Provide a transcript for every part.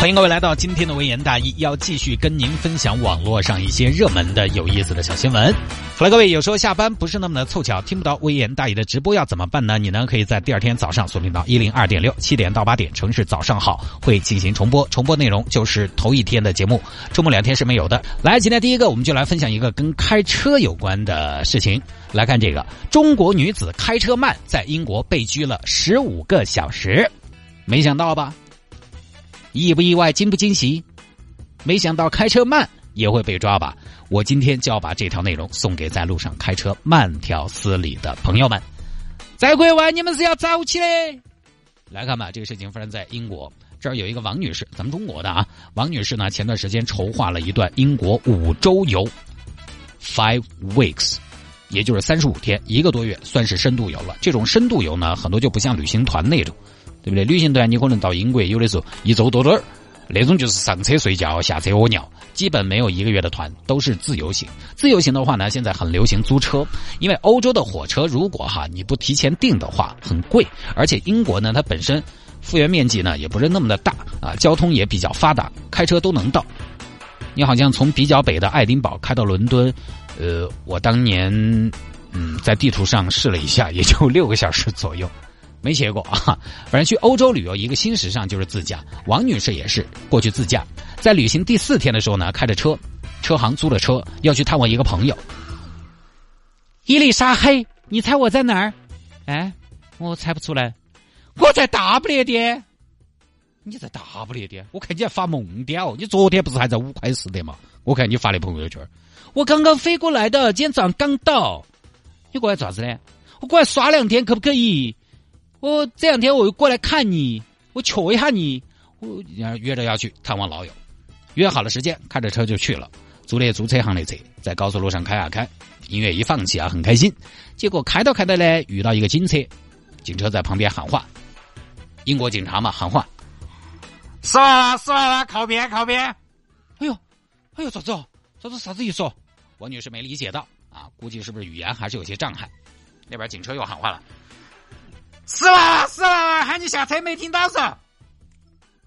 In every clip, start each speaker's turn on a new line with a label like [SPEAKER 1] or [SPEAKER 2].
[SPEAKER 1] 欢迎各位来到今天的微言大义，要继续跟您分享网络上一些热门的、有意思的小新闻。好了，各位，有时候下班不是那么的凑巧，听不到微言大义的直播要怎么办呢？你呢可以在第二天早上锁定到一零二点六，七点到八点，城市早上好会进行重播，重播内容就是头一天的节目，周末两天是没有的。来，今天第一个我们就来分享一个跟开车有关的事情。来看这个，中国女子开车慢，在英国被拘了十五个小时，没想到吧？意不意外，惊不惊喜？没想到开车慢也会被抓吧？我今天就要把这条内容送给在路上开车慢条斯理的朋友们。在国外，你们是要早起的。来看吧，这个事情发生在英国，这儿有一个王女士，咱们中国的啊，王女士呢，前段时间筹划了一段英国五周游，five weeks，也就是三十五天，一个多月，算是深度游了。这种深度游呢，很多就不像旅行团那种。对不对？旅行团你可能到英国，有的时候一周多点儿，那种就是上车睡觉，下车屙尿，基本没有一个月的团，都是自由行。自由行的话呢，现在很流行租车，因为欧洲的火车如果哈你不提前订的话很贵，而且英国呢它本身复原面积呢也不是那么的大啊，交通也比较发达，开车都能到。你好像从比较北的爱丁堡开到伦敦，呃，我当年嗯在地图上试了一下，也就六个小时左右。没学过啊，反正去欧洲旅游一个新时尚就是自驾。王女士也是过去自驾，在旅行第四天的时候呢，开着车，车行租了车要去探望一个朋友。伊丽莎黑，你猜我在哪儿？哎，我猜不出来，我在大不列颠。你在大不列颠？我看你在发梦屌，你昨天不是还在五块四的吗？我看你发的朋友圈，我刚刚飞过来的，今天早上刚到。你过来咋子呢？我过来耍两天，可不可以？我这两天我又过来看你，我瞧一下你，我约着要去探望老友，约好了时间，开着车就去了，租的租车行的车，在高速路上开啊开，音乐一放起啊，很开心。结果开到开到呢，遇到一个警车，警车在旁边喊话，英国警察嘛喊话，
[SPEAKER 2] 是了是了，靠边靠边。
[SPEAKER 1] 哎呦，哎呦，咋子？咋子啥子意思？王女士没理解到啊，估计是不是语言还是有些障碍。那边警车又喊话了。
[SPEAKER 2] 是了是了，喊你下车没听到是？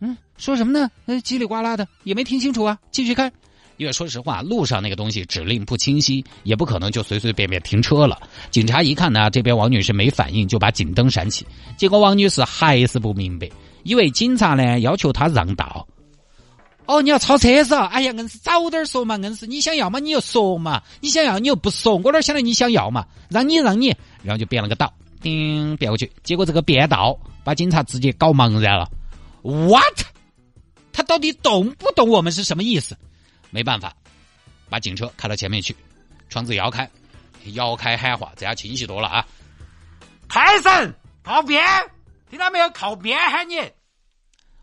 [SPEAKER 1] 嗯，说什么呢？那，叽里呱啦的，也没听清楚啊。继续开，因为说实话，路上那个东西指令不清晰，也不可能就随随便便停车了。警察一看呢，这边王女士没反应，就把警灯闪起。结果王女士还是不明白，以为警察呢要求她让道。哦，你要超车是？哎呀，硬是早点说嘛，硬是你想要嘛，你就说嘛，你想要你又不说，我哪晓得你想要嘛？让你让你，然后就变了个道。叮，变过去，结果这个变道把警察直接搞茫然了。What？他到底懂不懂我们是什么意思？没办法，把警车开到前面去，窗子摇开，摇开喊话，这下清晰多了啊！
[SPEAKER 2] 开声，靠边，听到没有？靠边喊你。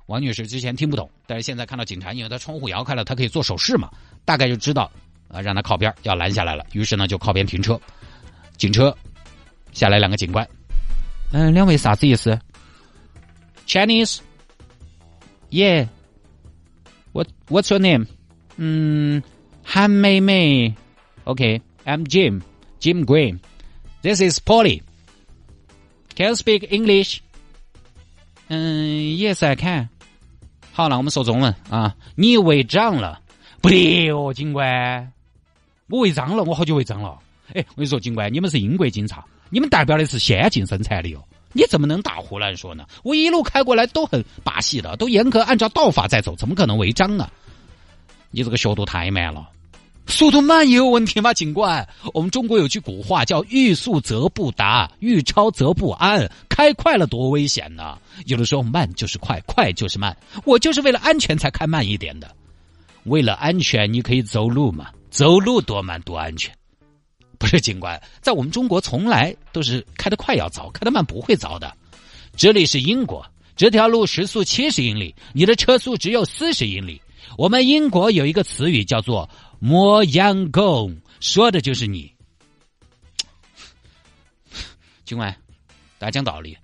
[SPEAKER 1] 王女士之前听不懂，但是现在看到警察，因为他窗户摇开了，他可以做手势嘛，大概就知道啊，让他靠边，要拦下来了。于是呢，就靠边停车，警车。下来两个警官，嗯，两位啥子意思？Chinese，Yeah，What What's your name？嗯，韩妹妹，OK，I'm Jim，Jim Green，This is Polly。Can you speak English？嗯，Yes，I can。好，了我们说中文啊。你违章了，不得哦，警官，我违章了，我好久违章了。哎，我跟你说，警官，你们是英国警察。你们代表的是先进生产力哟，你怎么能大胡乱说呢？我一路开过来都很把戏的，都严格按照道法在走，怎么可能违章呢？你这个速度太慢了，速度慢也有问题吗？警官，我们中国有句古话叫“欲速则不达，欲超则不安”，开快了多危险呢？有的时候慢就是快，快就是慢，我就是为了安全才开慢一点的。为了安全，你可以走路嘛，走路多慢多安全。不是警官，在我们中国从来都是开得快要遭，开得慢不会遭的。这里是英国，这条路时速七十英里，你的车速只有四十英里。我们英国有一个词语叫做“磨洋工”，说的就是你。警官，大家讲道理，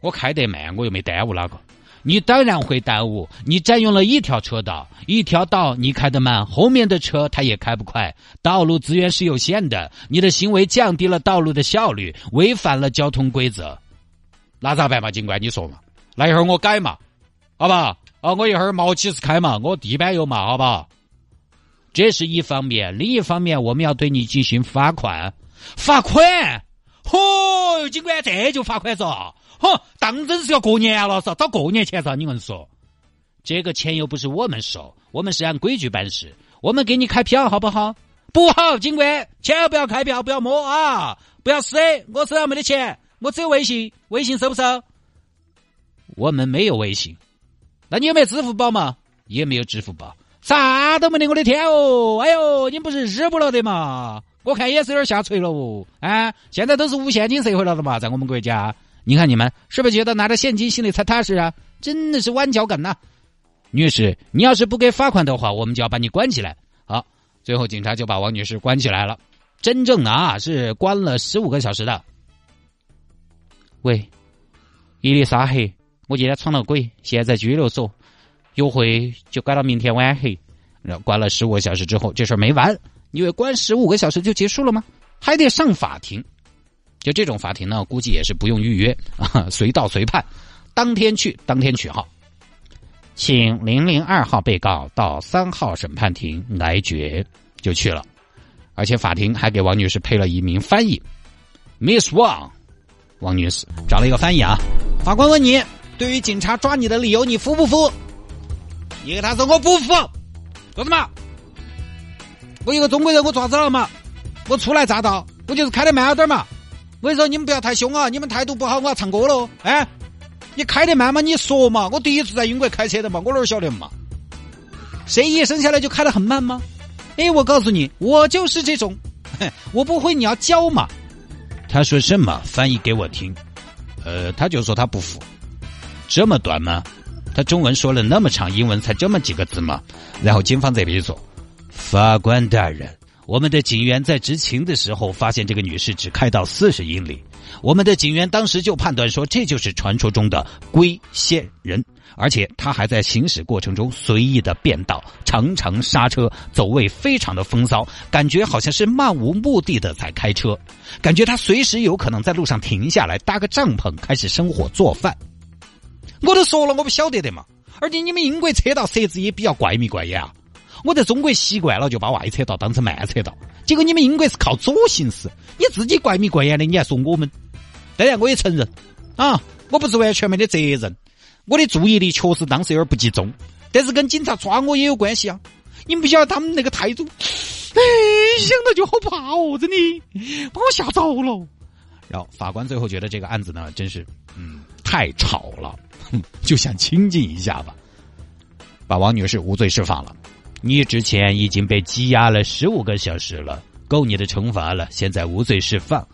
[SPEAKER 1] 我开得慢，我又没耽误哪个。你当然会耽误。你占用了一条车道，一条道你开得慢，后面的车它也开不快。道路资源是有限的，你的行为降低了道路的效率，违反了交通规则。那咋办嘛，警官？你说嘛？那一会儿我改嘛，好吧？啊，我一会儿毛起子开嘛，我地板油嘛，好吧？这是一方面，另一方面我们要对你进行罚款。罚款？嚯，警官这就罚款嗦？嚯，当真是要过年了嗦？找过年钱嗦？你们说，这个钱又不是我们收，我们是按规矩办事。我们给你开票好不好？不好，警官，千万不要开票，不要摸啊，不要撕，我手上没得钱，我只有微信，微信收不收？我们没有微信，那你有没有支付宝嘛？也没有支付宝，啥都没得，我的天哦！哎呦，你不是日不了的嘛？我看也是有点下垂了哦。啊，现在都是无现金社会了的嘛，在我们国家，你看你们是不是觉得拿着现金心里才踏实啊？真的是弯脚梗呐！女士，你要是不给罚款的话，我们就要把你关起来。好，最后警察就把王女士关起来了。真正的啊，是关了十五个小时的。喂，伊丽莎黑。我今天闯了鬼，现在在拘留所，约会就改到明天晚黑。然后关了十五个小时之后，这事儿没完，因为关十五个小时就结束了吗？还得上法庭。就这种法庭呢，估计也是不用预约啊，随到随判，当天去当天取号。请零零二号被告到三号审判庭来决，就去了。而且法庭还给王女士配了一名翻译，Miss Wang，王女士找了一个翻译啊。法官问你。对于警察抓你的理由，你服不服？你给他说我不服，说什么？我一个中国人，我抓子了嘛？我初来乍到，我就是开的慢了点嘛。我跟你说，你们不要太凶啊！你们态度不好，我要唱歌喽！哎，你开的慢嘛？你说嘛？我第一次在英国开车的嘛，我哪晓得嘛？谁一生下来就开的很慢吗？哎，我告诉你，我就是这种，我不会，你要教嘛。他说什么？翻译给我听。呃，他就说他不服。这么短吗？他中文说了那么长，英文才这么几个字吗？然后警方这边就说：“法官大人，我们的警员在执勤的时候发现这个女士只开到四十英里，我们的警员当时就判断说这就是传说中的龟仙人，而且他还在行驶过程中随意的变道，常常刹车，走位非常的风骚，感觉好像是漫无目的的在开车，感觉他随时有可能在路上停下来搭个帐篷开始生火做饭。”我都说了，我不晓得的嘛。而且你们英国车道设置也比较怪迷怪眼啊。我在中国习惯了，就把外车道当成慢车道。结果你们英国是靠左行驶，你自己怪迷怪眼的，你还说我们？当然，我也承认啊，我不是完全没得责任。我的注意力确实当时有点不集中，但是跟警察抓我也有关系啊。你们不晓得他们那个态度，哎，想到就好怕哦，真的把我吓着了。然后法官最后觉得这个案子呢，真是嗯太吵了。哼 就想清静一下吧，把王女士无罪释放了。你之前已经被羁押了十五个小时了，够你的惩罚了。现在无罪释放，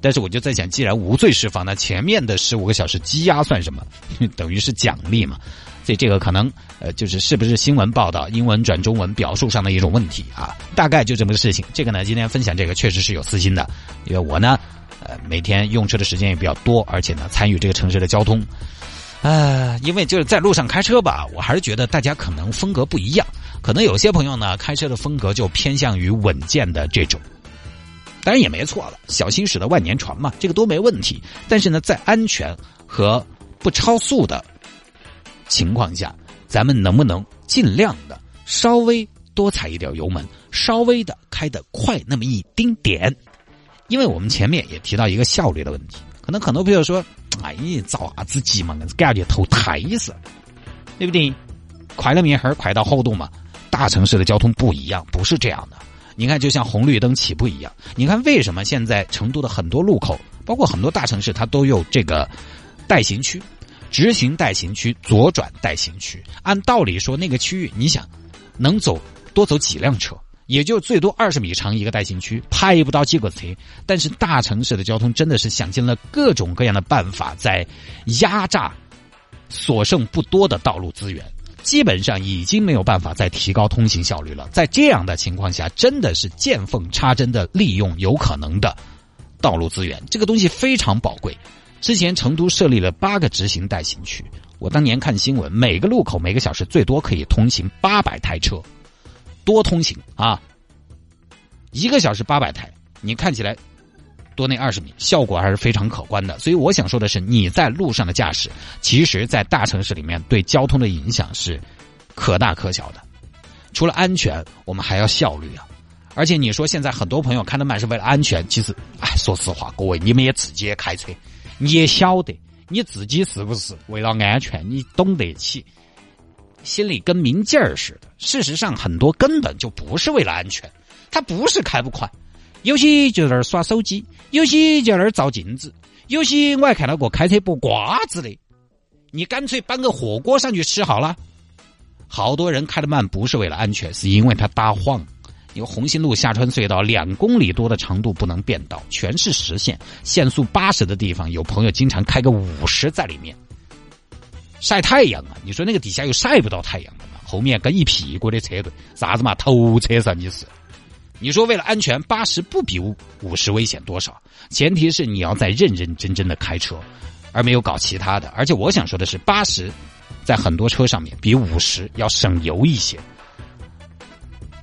[SPEAKER 1] 但是我就在想，既然无罪释放，那前面的十五个小时羁押算什么？等于是奖励嘛？所以这个可能呃，就是是不是新闻报道英文转中文表述上的一种问题啊？大概就这么个事情。这个呢，今天分享这个确实是有私心的，因为我呢，呃，每天用车的时间也比较多，而且呢，参与这个城市的交通。呃，因为就是在路上开车吧，我还是觉得大家可能风格不一样。可能有些朋友呢，开车的风格就偏向于稳健的这种，当然也没错了，小心驶得万年船嘛，这个都没问题。但是呢，在安全和不超速的情况下，咱们能不能尽量的稍微多踩一点油门，稍微的开得快那么一丁点？因为我们前面也提到一个效率的问题，可能很多朋友说。哎呀，着啥子急嘛？感觉投胎似，对不对？快了面哈儿，快到好多嘛。大城市的交通不一样，不是这样的。你看，就像红绿灯起步一样。你看，为什么现在成都的很多路口，包括很多大城市，它都有这个带行区、直行带行区、左转带行区？按道理说，那个区域，你想能走多走几辆车？也就最多二十米长一个带行区，拍不到几个车。但是大城市的交通真的是想尽了各种各样的办法，在压榨所剩不多的道路资源，基本上已经没有办法再提高通行效率了。在这样的情况下，真的是见缝插针的利用有可能的道路资源，这个东西非常宝贵。之前成都设立了八个直行带行区，我当年看新闻，每个路口每个小时最多可以通行八百台车，多通行啊！一个小时八百台，你看起来多那二十米，效果还是非常可观的。所以我想说的是，你在路上的驾驶，其实在大城市里面对交通的影响是可大可小的。除了安全，我们还要效率啊！而且你说现在很多朋友开的慢是为了安全，其实，哎，说实话，各位你们也自己也开车，你也晓得你自己是不是为了安全，你懂得起，心里跟明镜儿似的。事实上，很多根本就不是为了安全，他不是开不快，有些就在那儿耍手机，有些就在那儿照镜子，有些我还看到过开车剥瓜子的，你干脆搬个火锅上去吃好了。好多人开的慢不是为了安全，是因为他打晃。因为红星路下穿隧道两公里多的长度不能变道，全是实线，限速八十的地方，有朋友经常开个五十在里面晒太阳啊！你说那个底下又晒不到太阳的嘛？后面跟一屁股的车队，啥子嘛？头车上你是？你说为了安全，八十不比五五十危险多少？前提是你要在认认真真的开车，而没有搞其他的。而且我想说的是，八十在很多车上面比五十要省油一些。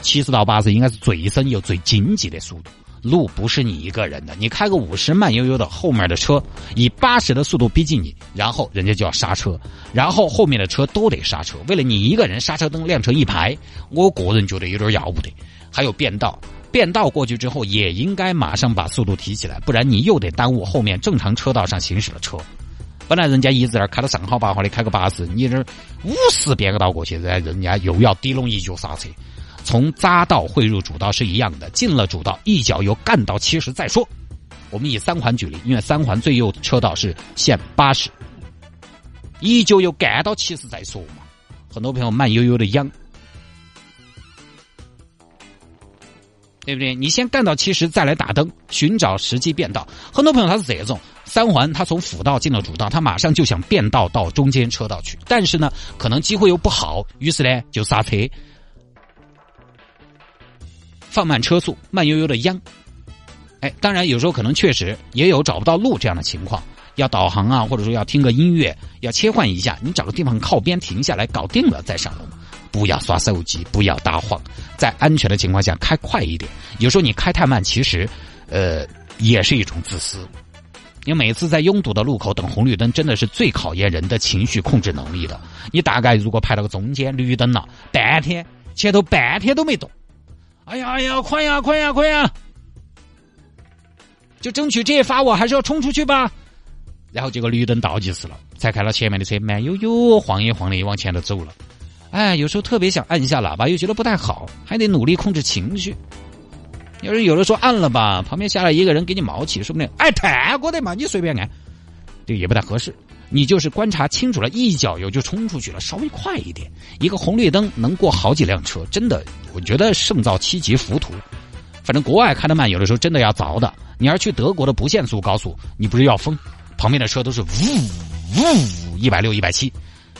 [SPEAKER 1] 七十到八十应该是最省油、最经济的速度。路不是你一个人的，你开个五十慢悠悠的，后面的车以八十的速度逼近你，然后人家就要刹车，然后后面的车都得刹车。为了你一个人，刹车灯亮成一排，我个人觉得有点要不得。还有变道，变道过去之后也应该马上把速度提起来，不然你又得耽误后面正常车道上行驶的车。本来人家一直在那开到上好八号的，开个八十，你这五十变个道过去，人家人家又要滴隆一脚刹车。从匝道汇入主道是一样的，进了主道一脚油干到七十再说。我们以三环举例，因为三环最右车道是限八十，一脚油干到七十再说嘛。很多朋友慢悠悠的秧，对不对？你先干到七十再来打灯，寻找时机变道。很多朋友他是这种，三环他从辅道进了主道，他马上就想变道到中间车道去，但是呢，可能机会又不好，于是呢就刹车。放慢车速，慢悠悠的央。哎，当然有时候可能确实也有找不到路这样的情况，要导航啊，或者说要听个音乐，要切换一下，你找个地方靠边停下来，搞定了再上路。不要刷手机，不要打晃，在安全的情况下开快一点。有时候你开太慢，其实，呃，也是一种自私。你每次在拥堵的路口等红绿灯，真的是最考验人的情绪控制能力的。你大概如果排到个中间绿灯了，半天前头半天都没动。哎呀哎呀，快呀快呀快呀！就争取这一发，我还是要冲出去吧。然后结果绿灯倒计时了，才看到前面的车慢悠悠晃一晃的往前头走了。哎，有时候特别想按一下喇叭，又觉得不太好，还得努力控制情绪。要是有的时候按了吧，旁边下来一个人给你冒起，说不定哎，太过的嘛，你随便按，这个也不太合适。你就是观察清楚了，一脚油就冲出去了，稍微快一点，一个红绿灯能过好几辆车，真的，我觉得胜造七级浮屠。反正国外开的慢，有的时候真的要凿的。你要去德国的不限速高速，你不是要疯？旁边的车都是呜呜一百六一百七，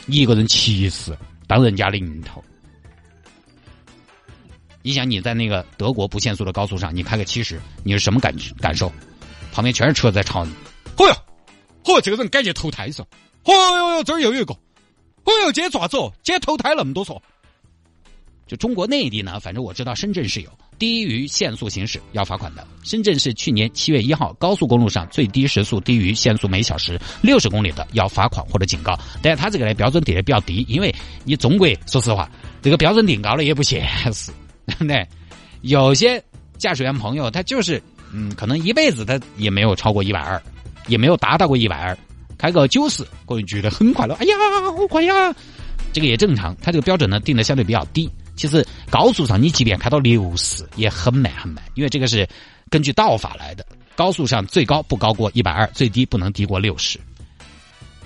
[SPEAKER 1] 你一个人七十当人家零头。你想你在那个德国不限速的高速上，你开个七十，你是什么感感受？旁边全是车在超你，嚯哟！嚯，这个人感觉投胎嗦，嚯哟哟，这儿又有一个，嚯哟，今天咋子哦？今天投胎那么多错。就中国内地呢，反正我知道深圳是有低于限速行驶要罚款的。深圳是去年七月一号，高速公路上最低时速低于限速每小时六十公里的要罚款或者警告。但是他这个呢标准定的比较低，因为你中国说实话，这个标准定高了也不现实，对 不对？有些驾驶员朋友他就是，嗯，可能一辈子他也没有超过一百二。也没有达到过一百二，开个九十，个人觉得很快乐。哎呀，好快呀！这个也正常，它这个标准呢定的相对比较低。其实高速上你即便开到六十也很慢很慢，因为这个是根据道法来的。高速上最高不高过一百二，最低不能低过六十。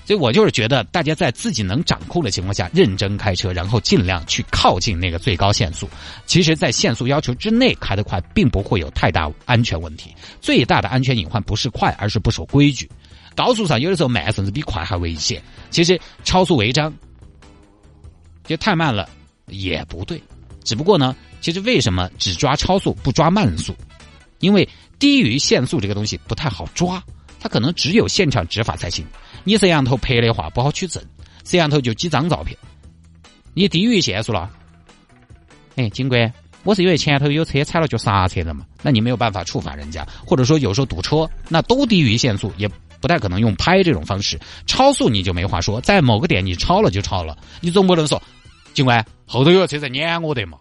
[SPEAKER 1] 所以我就是觉得，大家在自己能掌控的情况下认真开车，然后尽量去靠近那个最高限速。其实，在限速要求之内开得快，并不会有太大安全问题。最大的安全隐患不是快，而是不守规矩。高速上有的时候慢，甚至比快还危险。其实超速违章，就太慢了也不对。只不过呢，其实为什么只抓超速不抓慢速？因为低于限速这个东西不太好抓，它可能只有现场执法才行。你摄像头拍的话不好取证，摄像头就几张照片，你低于限速了。哎，警官，我是因为前头有车踩了就刹车了嘛，那你没有办法处罚人家，或者说有时候堵车，那都低于限速，也不太可能用拍这种方式，超速你就没话说，在某个点你超了就超了，你总不能说，警官后头有车在撵我的嘛，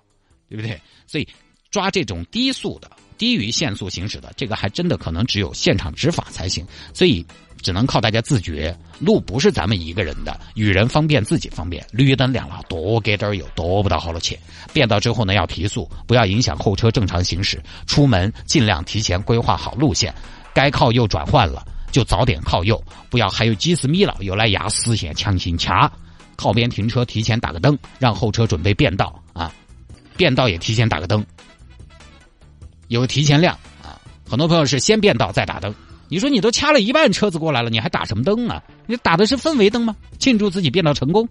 [SPEAKER 1] 对不对？所以抓这种低速的。低于限速行驶的，这个还真的可能只有现场执法才行，所以只能靠大家自觉。路不是咱们一个人的，与人方便自己方便。绿灯亮了，多给点油，多不到好多钱。变道之后呢，要提速，不要影响后车正常行驶。出门尽量提前规划好路线，该靠右转换了就早点靠右，不要还有几十米了又来压实线强行掐。靠边停车，提前打个灯，让后车准备变道啊，变道也提前打个灯。有提前亮啊，很多朋友是先变道再打灯。你说你都掐了一半车子过来了，你还打什么灯啊？你打的是氛围灯吗？庆祝自己变道成功，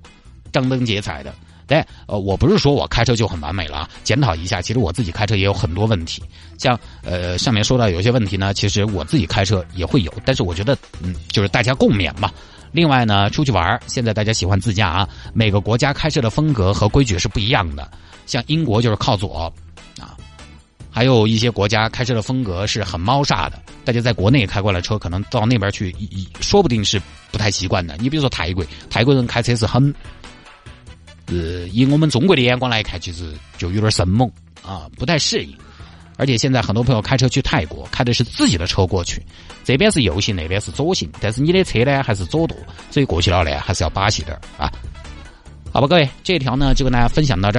[SPEAKER 1] 张灯结彩的。对，呃，我不是说我开车就很完美了啊，检讨一下，其实我自己开车也有很多问题。像呃上面说到有些问题呢，其实我自己开车也会有，但是我觉得嗯，就是大家共勉嘛。另外呢，出去玩现在大家喜欢自驾啊，每个国家开车的风格和规矩是不一样的。像英国就是靠左。还有一些国家开车的风格是很猫煞的，大家在国内开过来车，可能到那边去，说不定是不太习惯的。你比如说泰国，泰国人开车是很，呃，以我们中国的眼光来看，其实就有点生猛啊，不太适应。而且现在很多朋友开车去泰国，开的是自己的车过去，这边是右行，那边是左行，但是你的车呢还是左舵，所以过去了呢还是要把戏点啊。好吧，各位，这条呢就跟大家分享到这儿。